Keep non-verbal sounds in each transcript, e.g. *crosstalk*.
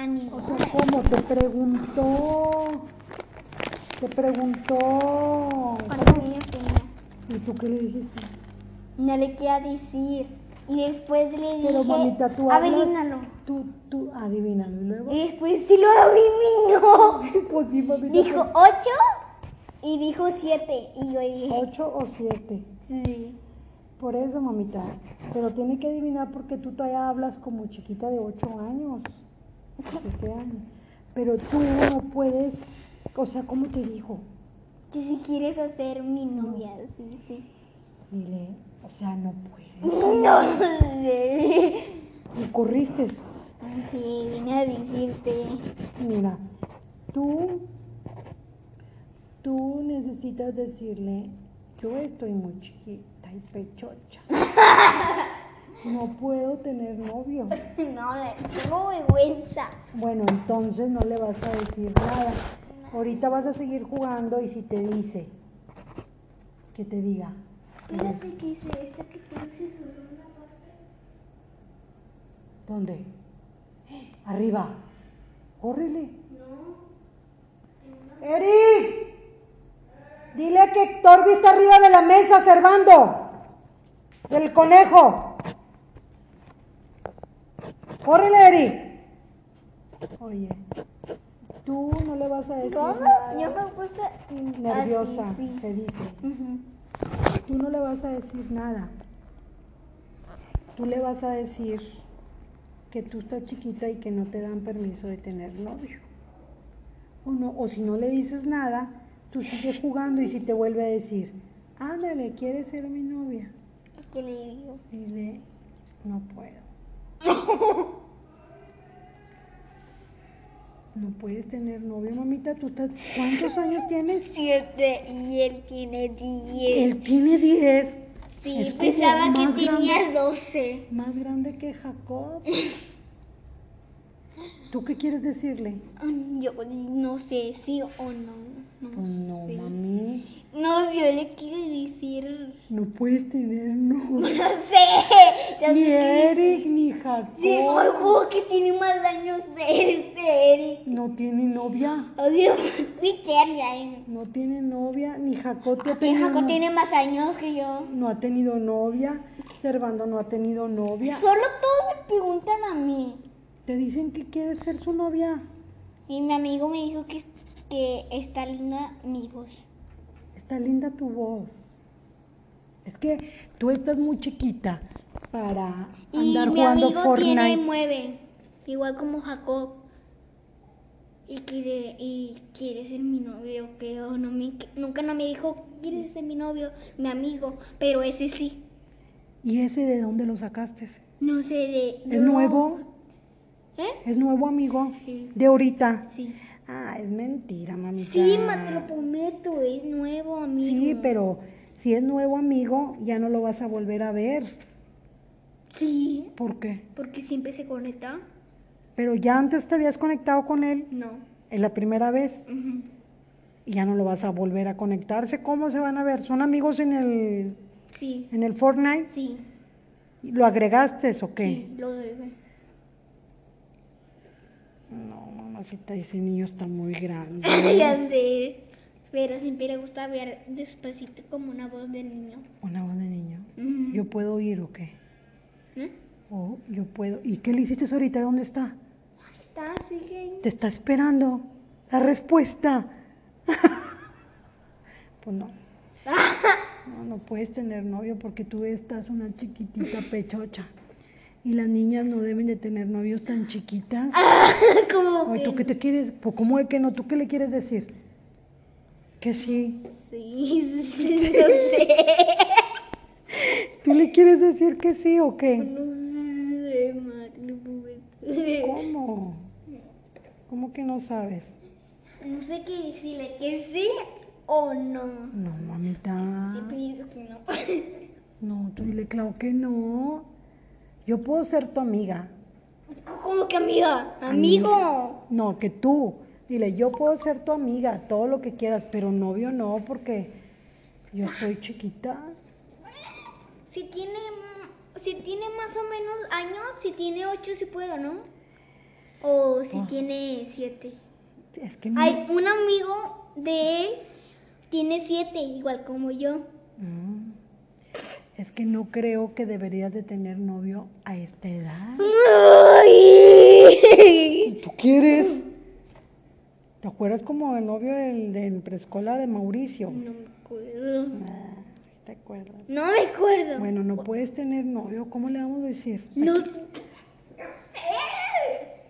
O sea, ¿cómo? Te preguntó. Te preguntó. ¿Cuántos años tenía? ¿Y tú qué le dijiste? No le quería decir. Y después le dije, Pero mamita, tú hablas. adivínalo. Tú, tú, adivínalo. Y luego. Y después sí lo adivinó. *laughs* Pues sí, mamita. Dijo ocho y dijo siete. Y yo dije, ¿Ocho o siete? sí. Por eso, mamita. Pero tiene que adivinar porque tú todavía hablas como chiquita de ocho años. Pero tú no puedes. O sea, ¿cómo te dijo? Que si quieres hacer mi novia, sí, sí. Dile, o sea, no puedes. *laughs* No sé. Y corriste. Sí, vine a decirte. Mira, tú, tú necesitas decirle, yo estoy muy chiquita y pechocha. *laughs* No puedo tener novio. *laughs* No, le tengo vergüenza. Bueno, entonces no le vas a decir nada. Ahorita vas a seguir jugando y si te dice, que te diga. Espérate que hice esta que tú se subió una parte. ¿Dónde? Arriba. Córrele. ¡Eric! Dile que Torbi está arriba de la mesa, Servando. Del conejo. Córrele, Eric. Oye, tú no le vas a decir ¿Cómo? nada. Yo me puse Nerviosa, así, sí. se dice. Tú no le vas a decir nada. Tú le vas a decir que tú estás chiquita y que no te dan permiso de tener novio. O, no, o si no le dices nada, tú sigues jugando y si te vuelve a decir, ándale, ¿quieres ser mi novia? ¿Qué le digo? Dile, no puedo. *laughs* No puedes tener novio, mamita. ¿Tú estás, ¿Cuántos años tienes? Siete y él tiene diez. Él tiene 10. Sí, es pensaba que tenía doce. Más grande que Jacob. ¿Tú qué quieres decirle? Yo no sé si o no. No, Pues no, sé. mami. No, yo le quiero decir. No puedes tener novio. *laughs* No sé. Ni Eric ni Jacob. Sí, ay, como que tiene más años *laughs* este Eric. No tiene novia. Obvio, tierra. eh. No tiene novia. Ni Jacob te ha Que tenido Jaco no- tiene más años que yo. No ha tenido novia. Servando no ha tenido novia. Solo todos me preguntan a mí. Te dicen que quieres ser su novia. Y mi amigo me dijo que, que está linda mi voz. Está linda tu voz. Es que tú estás muy chiquita para Y andar mi jugando amigo Fortnite. tiene nueve, igual como Jacob. Y quiere, y quiere ser mi novio, pero no me, nunca no me dijo, ¿quieres ser mi novio? Mi amigo, pero ese sí. ¿Y ese de dónde lo sacaste? No sé de... ¿Es nuevo? ¿Eh? ¿Es nuevo amigo? Sí. De ahorita. Sí. Ah, es mentira, mamita. Sí, ma, te lo prometo, es nuevo, amigo. Sí, pero si es nuevo amigo, ya no lo vas a volver a ver. Sí, ¿Por qué? porque siempre se conecta. Pero ya antes te habías conectado con él No. en la primera vez Ujú. y ya no lo vas a volver a conectarse. ¿Cómo se van a ver? ¿Son amigos en el, Sí, en el Fortnite? sí, ¿Lo agregaste o qué? sí, lo debe. No, mamacita, ese niño está muy grande. *laughs* ya sé. Pero siempre le gusta ver despacito como una voz de niño. Una voz de niño. ¿Yo puedo oír o qué? ¿Eh? Oh, yo puedo. ¿Y qué le hiciste ahorita? ¿Dónde está? Ahí está, sigue. Te está esperando la respuesta. *laughs* pues no. *laughs* No, no puedes tener novio porque tú estás una chiquitita pechocha. Y las niñas no deben de tener novios tan chiquitas. *laughs* como Ay, ¿tú qué te quieres? Pues, ¿Cómo de que no? ¿Tú qué le quieres decir? Que sí. Sí, sí, no sé. ¿Tú le quieres decir que sí o qué? No sé. ¿Cómo? ¿Cómo que no sabes? No sé qué decirle, que sí o no. No, mamita. Siempre digo que no. No, tú dile, claro que no. Yo puedo ser tu amiga. ¿Cómo que amiga? Amigo. No, que tú. Dile, yo puedo ser tu amiga, todo lo que quieras, pero novio no, porque yo soy chiquita. Si tiene, si tiene más o menos años, si tiene ocho, sí puedo, ¿no? O si Ah. tiene siete. Es que no. Hay un amigo de él, tiene siete, igual como yo. Mm. Es que no creo que deberías de tener novio a esta edad. Ay. ¿Tú quieres? ¿Te acuerdas como el novio del, del preescolar de Mauricio? No me acuerdo. Ah, ¿Te acuerdas? No me acuerdo. Bueno, no puedes tener novio, ¿cómo le vamos a decir? No.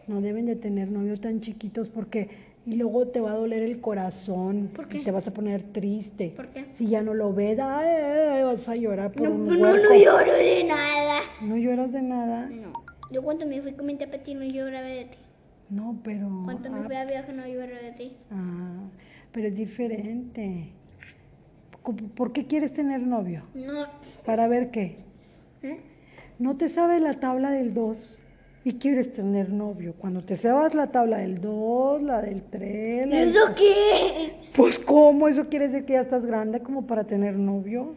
No deben de tener novios tan chiquitos porque y luego te va a doler el corazón ¿Por qué? y te vas a poner triste. ¿Por qué? Si ya no lo ves, ay, vas a llorar por No, un no, no huerco. lloro de nada. ¿No lloras de nada? No. Yo cuando me fui con mi tía Pati no lloraba de ti. No, pero Cuando me ah, fui a viaje no lloraba de ti. ah, pero es diferente. ¿Por- ¿Por qué quieres tener novio? No. ¿Para ver qué? ¿Eh? No te sabes la tabla del 2 y quieres tener novio. Cuando te sabes la tabla del 2, la del 3, la del... ¿Eso qué? Pues ¿cómo? ¿Eso quiere decir que ya estás grande como para tener novio?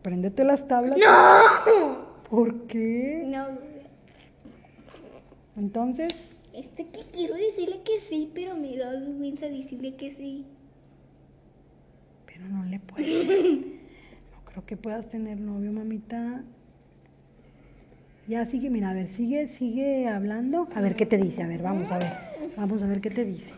Apréndete las tablas. ¡No! ¿Por qué? No. Entonces, Este que quiero decirle que sí, pero me da vergüenza decirle que sí. pero no le puedes. *laughs* No creo que puedas tener novio, mamita. Ya sigue, mira, a ver, sigue, sigue hablando. A ver qué te dice, a ver, vamos a ver. Vamos a ver qué te dice.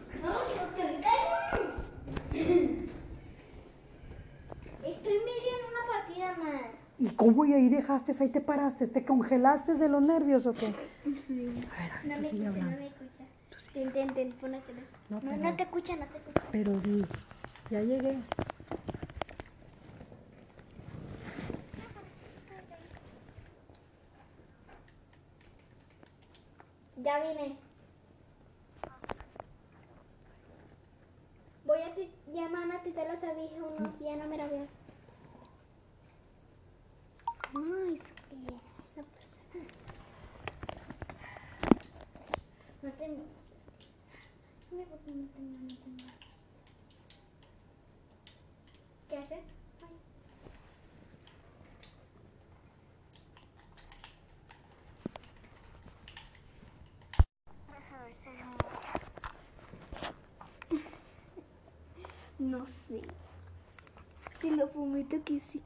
Estoy medio en una partida más. ¿Y cómo y ahí dejaste, ahí te paraste? ¿Te congelaste de los nervios o qué? Sí. A ver, a ver, No tú me sigue escucha, no hablando. me escucha. Ten, ten, ten, pónetelo. No, No, pero- no te escucha, no te escucha. Pero di, ya llegué. Ya vine. Voy a ti- llamar a ti te los aviso unos días, no me la veo. Ay, es que no tengo. No tengo, no tengo. ¿Qué hacer? Ay. No sé. Te lo prometo que sí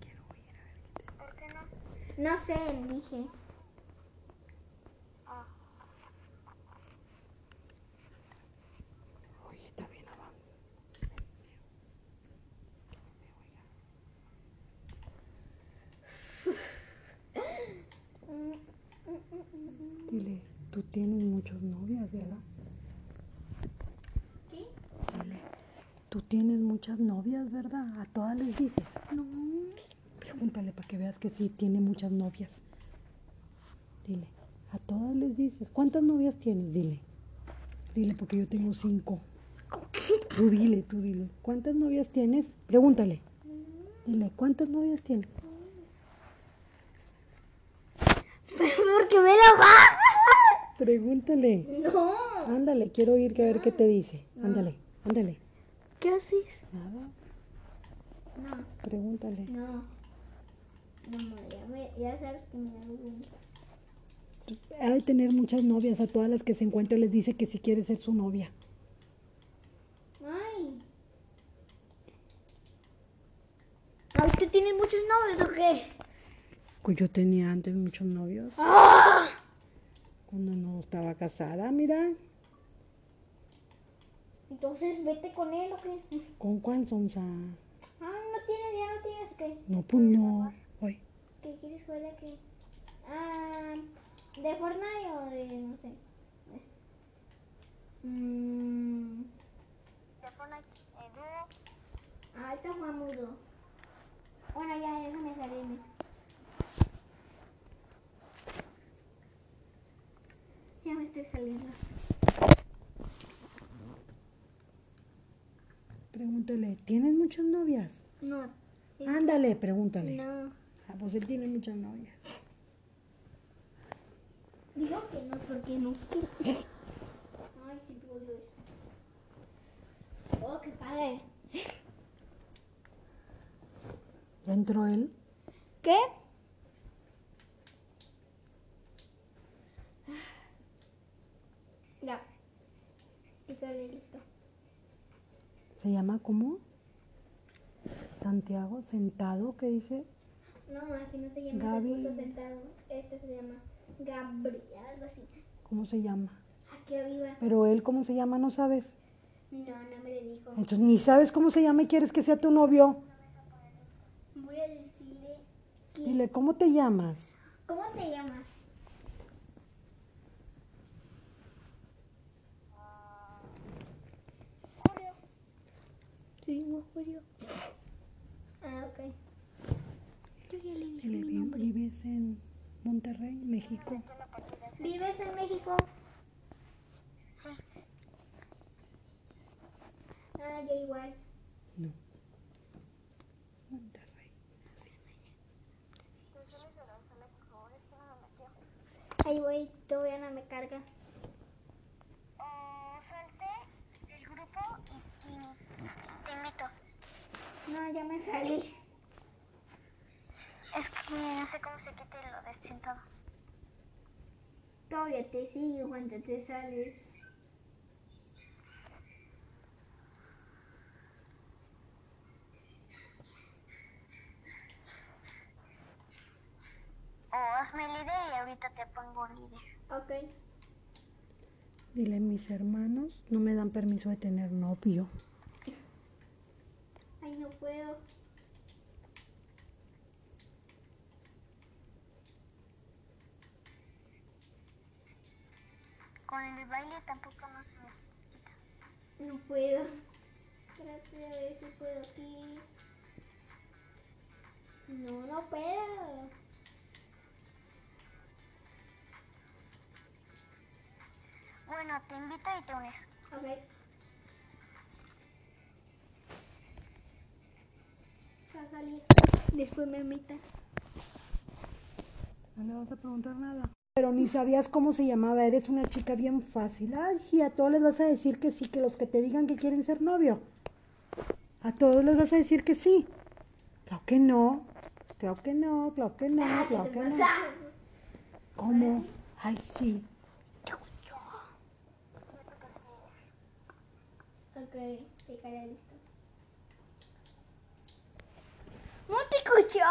quiero ser mi novia. ¿Por qué no? No sé, dije. Oye, está bien abajo. Dile, tú tienes muchas novias, ¿verdad? ¿Qué? Dile, tú tienes muchas novias, ¿verdad? A todas les dices. No. Pregúntale para que veas que sí tiene muchas novias. Dile, a todas les dices. ¿Cuántas novias tienes? Dile. Dile, porque yo tengo cinco. Tú dile, tú dile. ¿Cuántas novias tienes? Pregúntale. Dile, ¿cuántas novias tienes? Porque me la baja. Pregúntale. No. Ándale, quiero que a ver qué te dice. Ándale, ándale. ¿Qué haces? Nada, No. pregúntale. No. No, ya, me, ya sabes que me da. Ha de tener muchas novias. A todas las que se encuentre les dice que si quiere ser su novia. Ay. Ay, ¿tú tienes muchos novios o qué? Pues yo tenía antes muchos novios. ¡Ah! Cuando no estaba casada, mira. Entonces vete con él o qué? ¿Con cuál sonsa? Ah, no tienes, ya no tienes qué. No, pues no. Ay, ¿Qué quieres jugar de qué? Ah, ¿de Fortnite o de no sé? Mmm. De Fortnite, eh. Ah, está mudo. Bueno, ya, déjame salirme. Ya me estoy saliendo. Pregúntale, ¿tienes muchas novias? No. Ándale, pregúntale. No. Ah, pues él tiene muchas novias. Digo que no, porque no quiero. Ay, sí puedo eso. Oh, qué padre. ¿Ya entró él? ¿Qué? ¿Se llama cómo? Santiago, sentado, ¿qué dice? No, así no se llama. Gaby. Sentado. Este se llama Gabriel, algo así. ¿Cómo se llama? Aquí arriba. Pero él, ¿cómo se llama? No sabes. No, no me lo dijo. Entonces ni sabes cómo se llama y quieres que sea tu novio. Voy a decirle. que- Dile, ¿cómo te llamas? ¿Cómo te llamas? Sí, Julio. Ah, ok. Yo ya le dije mi "Vi- nombre. ¿vives en Monterrey, México? ¿Vives en México? Sí. Ah, yo igual. No. Monterrey. No. Ahí voy, todavía no me carga. Oh, salte el grupo y, y te invito. No, ya me salí. Es que no sé cómo se quite lo de sentado. Todavía te sigo cuando te sales. O hazme líder y ahorita te pongo líder. Ok. Dile, mis hermanos no me dan permiso de tener novio. Puedo. Con el baile tampoco no se me quita. No puedo. Espérate a ver si puedo aquí. No, no puedo. Bueno, te invito y te unes. Ok. Salir. Después me. No le vas a preguntar nada. Pero ni sabías cómo se llamaba. Eres una chica bien fácil. Ay, sí, a todos les vas a decir que sí, que los que te digan que quieren ser novio. A todos les vas a decir que sí. Claro que no. Claro que no, claro que no, Ah, ¿qué claro que no. ¿Cómo? Ay, sí. Ok, dejaré listo. ¿No te escuchó?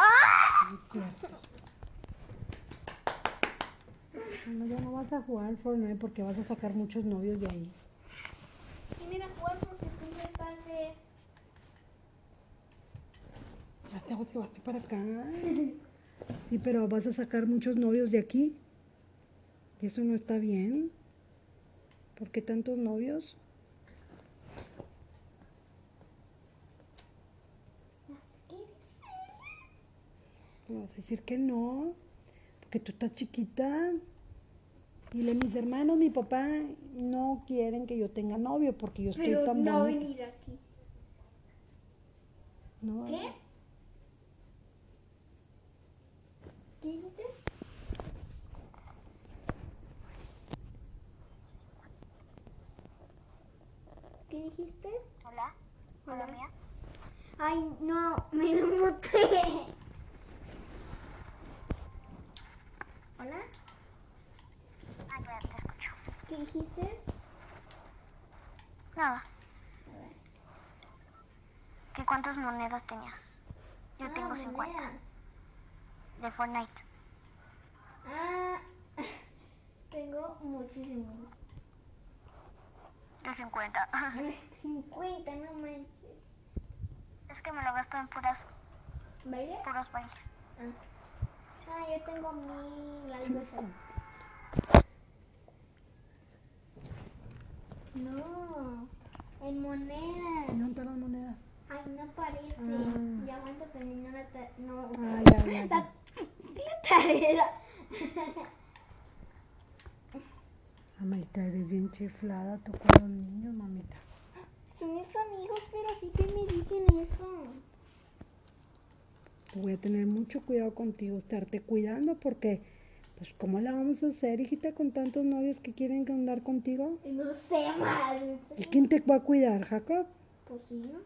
Bueno, ya no vas a jugar Fortnite porque vas a sacar muchos novios de ahí. Vienen a jugar porque tú me pases. Ya te para acá. Sí, pero vas a sacar muchos novios de aquí. Y eso no está bien. ¿Por qué tantos novios? Me vas a decir que no. Porque tú estás chiquita. Dile, mis hermanos, mi papá no quieren que yo tenga novio porque yo estoy Pero tan no bonita. venir aquí. No, ¿Qué? ¿Qué dijiste? ¿Qué dijiste? Hola. Hola, Hola. mía. Ay, no, me *laughs* lo. ¿Hola? Ah, ya te escucho. ¿Qué dijiste? Nada. ¿Qué cuántas monedas tenías? Yo Ah, tengo 50 monedas. de Fortnite. Ah, *laughs* tengo muchísimos. Yo 50. 50, no manches. es que me lo gasto en puras, ¿Baile? puros bailes. Ah. Ah, yo tengo mil algo No, en monedas. ¿Dónde están las monedas? Ay, no aparece. Ah. Ya aguanta terminar la ta- No. Ah, ya, *laughs* ya, La, la tarea. *laughs* Mamita, eres bien chiflada tú con los niños, mamita. Son mis amigos, pero sí que me dicen eso. Voy a tener mucho cuidado contigo, estarte cuidando porque, pues, ¿cómo la vamos a hacer, hijita, con tantos novios que quieren andar contigo? No sé más. ¿Y quién te va a cuidar, Jacob? Pues sí, ¿no?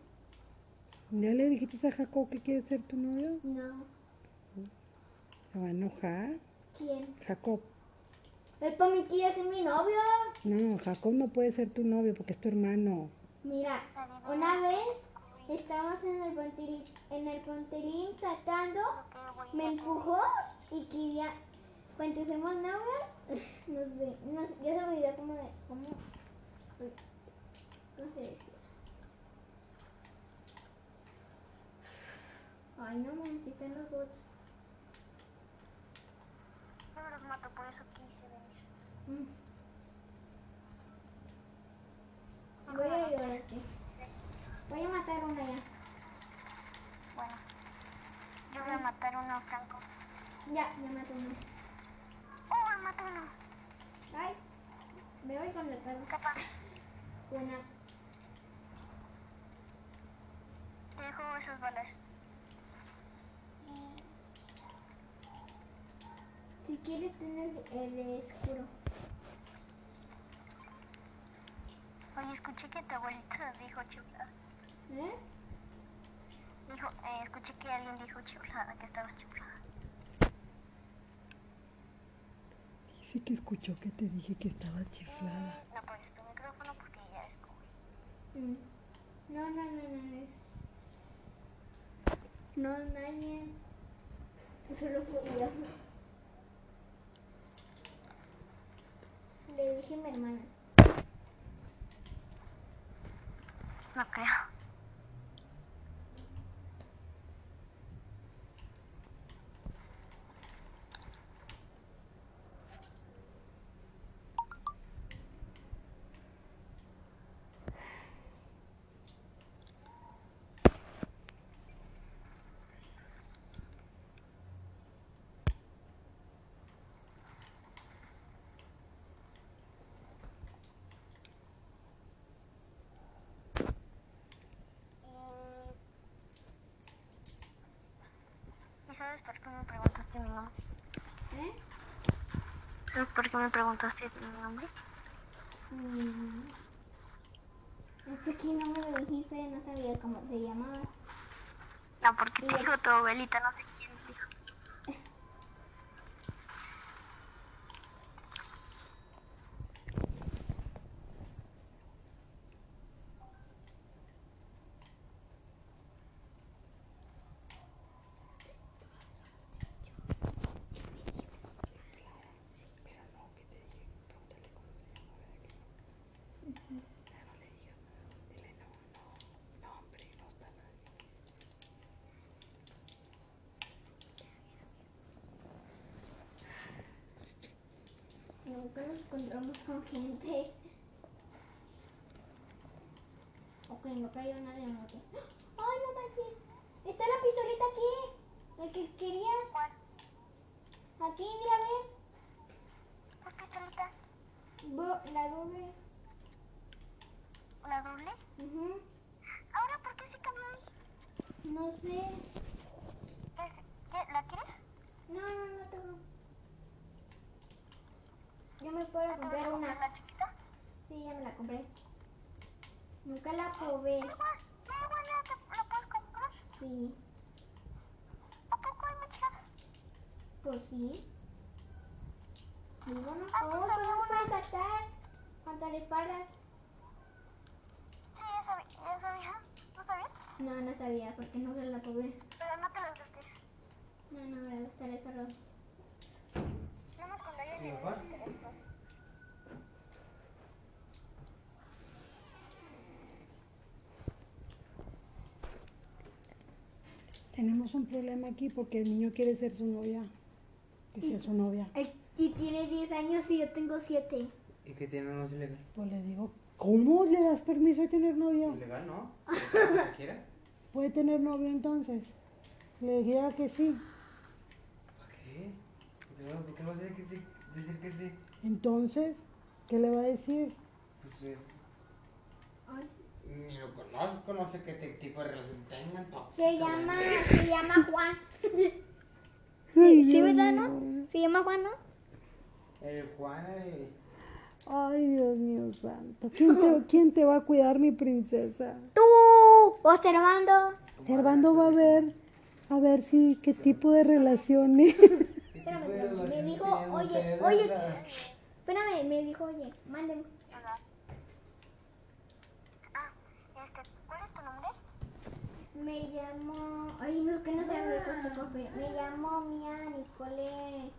¿Ya le dijiste a Jacob que quiere ser tu novio? No. Se va a enojar. ¿Quién? Jacob, Es para mí quiere ser mi novio. No, Jacob no puede ser tu novio porque es tu hermano. Mira, una vez estábamos en el pontilín, en el pontilín saltando, me empujó y quería, cuando somos novios, no sé, no sé, ya se me olvidó cómo, de- cómo, no sé. Ay, no me quitan los bots. Yo me los mato, por eso quise venir. Mm. Voy a ayudarte. Besitos. Voy a matar una ya. Bueno, yo voy a matar uno Franco. Ya, ya maté uno. Oh, maté uno. Ay, te dejo esas balas. Y Si quieres tener el escuro. Oye, escuché que tu abuelita dijo chulada. ¿Eh? Dijo, eh, escuché que alguien dijo chulada, que estabas chulada. Dice que escuchó que te dije que estaba chiflada. No pones tu micrófono porque ya escogí. Mm. No, no, no, no es. No, nadie. Solo yo. Le dije a mi hermana. No creo. ¿Y sabes por qué me preguntaste mi nombre? ¿Eh? ¿Sabes por qué me preguntaste mi nombre? Mm. Es que no me lo dijiste, no sabía cómo te llamabas. No, porque te dijo tu abuelita, no sé quién dijo. Nunca nos encontramos con gente. Ok, no cayó nadie en moto. ¡Ay, no manches! Está la pistolita aquí. La que querías. Aquí, mira, ve. ¿Cuál pistolita? Bo- la doble. ¿La doble? Ujú. ¿Ahora por qué se cambió ahí? No sé. ¿Qué- qué- ¿La quieres? No, no, no tengo. Yo me puedo ¿Ya te vas a comprar una. la chiquita? Sí, ya me la compré. Nunca la probé. Ya te la puedes comprar. Sí, ¿A poco hay muchas? pues sí. Y bueno, Ah, oh, pues no una. puedes saltar. Cuando le paras. Sí, ya sabía, ya sabía. ¿No sabías? No, no sabía porque no se la probé. Pero no te las gastes. No, no, me la gustaré solo. Nada más cuando haya ¿Y nivel cuál? de tres cosas. Tenemos un problema aquí porque el niño quiere ser su novia. Que sea su novia. Y tiene 10 años y yo tengo 7. ¿Y qué tiene no es ilegal? Pues le digo, ¿cómo le das permiso de tener novia? ¿Ilegal no? *laughs* ¿Lo quiera? ¿Puede tener novio entonces? Le diría que sí. ¿Para qué? ¿Por qué. Decir que sí? Entonces, ¿qué le va a decir? Pues es... Ni lo conozco, no sé qué tipo de relación tengan. tóxica, Se llama, se llama Juan. Sí, ¿verdad, no? Se llama Juan, ¿no? El Juan, el... Ay, Dios mío santo. ¿Quién te, quién te va a cuidar, mi princesa? Tú, observando. Servando va a ver, a ver si, qué tipo de relaciones. *laughs* ¿Qué tipo Espérame, me dijo, oye, oye, Espérame, me dijo, oye, mándeme. Hola. Ah, este, ¿cuál es tu nombre? Me llamo. Ay, no, es que no con tu café. Me llamo Mía Nicole.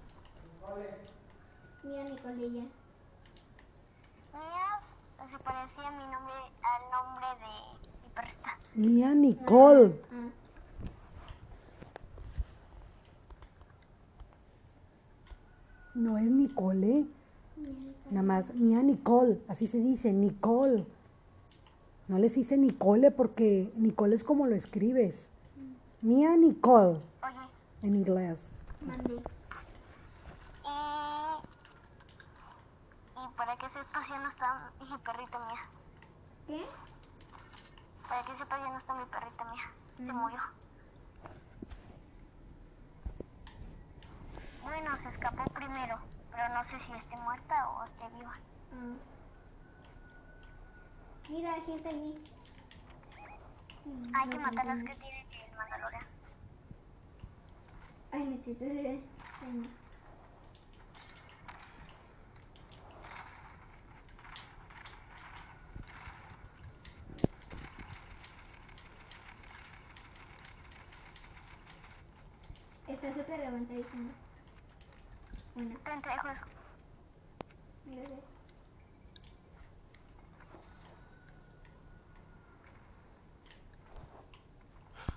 Mía Nicole ya. Mías se parecía mi nombre, al nombre de mi perrita. Mía Nicole. Ah. No es Nicole. Nada más, Mía Nicole. Así se dice, Nicole. No les dice Nicole porque Nicole es como lo escribes. Mía Nicole Oye, en inglés. Mandé. y... ¿Y para qué sepas ya no está mi perrita mía? ¿Qué? Para que sepas ya no está mi perrita mía. Se Mm. murió. Bueno, se escapó primero, pero no sé si esté muerta o esté viva. Ah. Mira, hay gente allí. Hay que matar a los que tienen el Mandalorian. Ay, metiste de. Ay, no. Está súper levantadísimo. Bueno, Te entrego eso. gracias.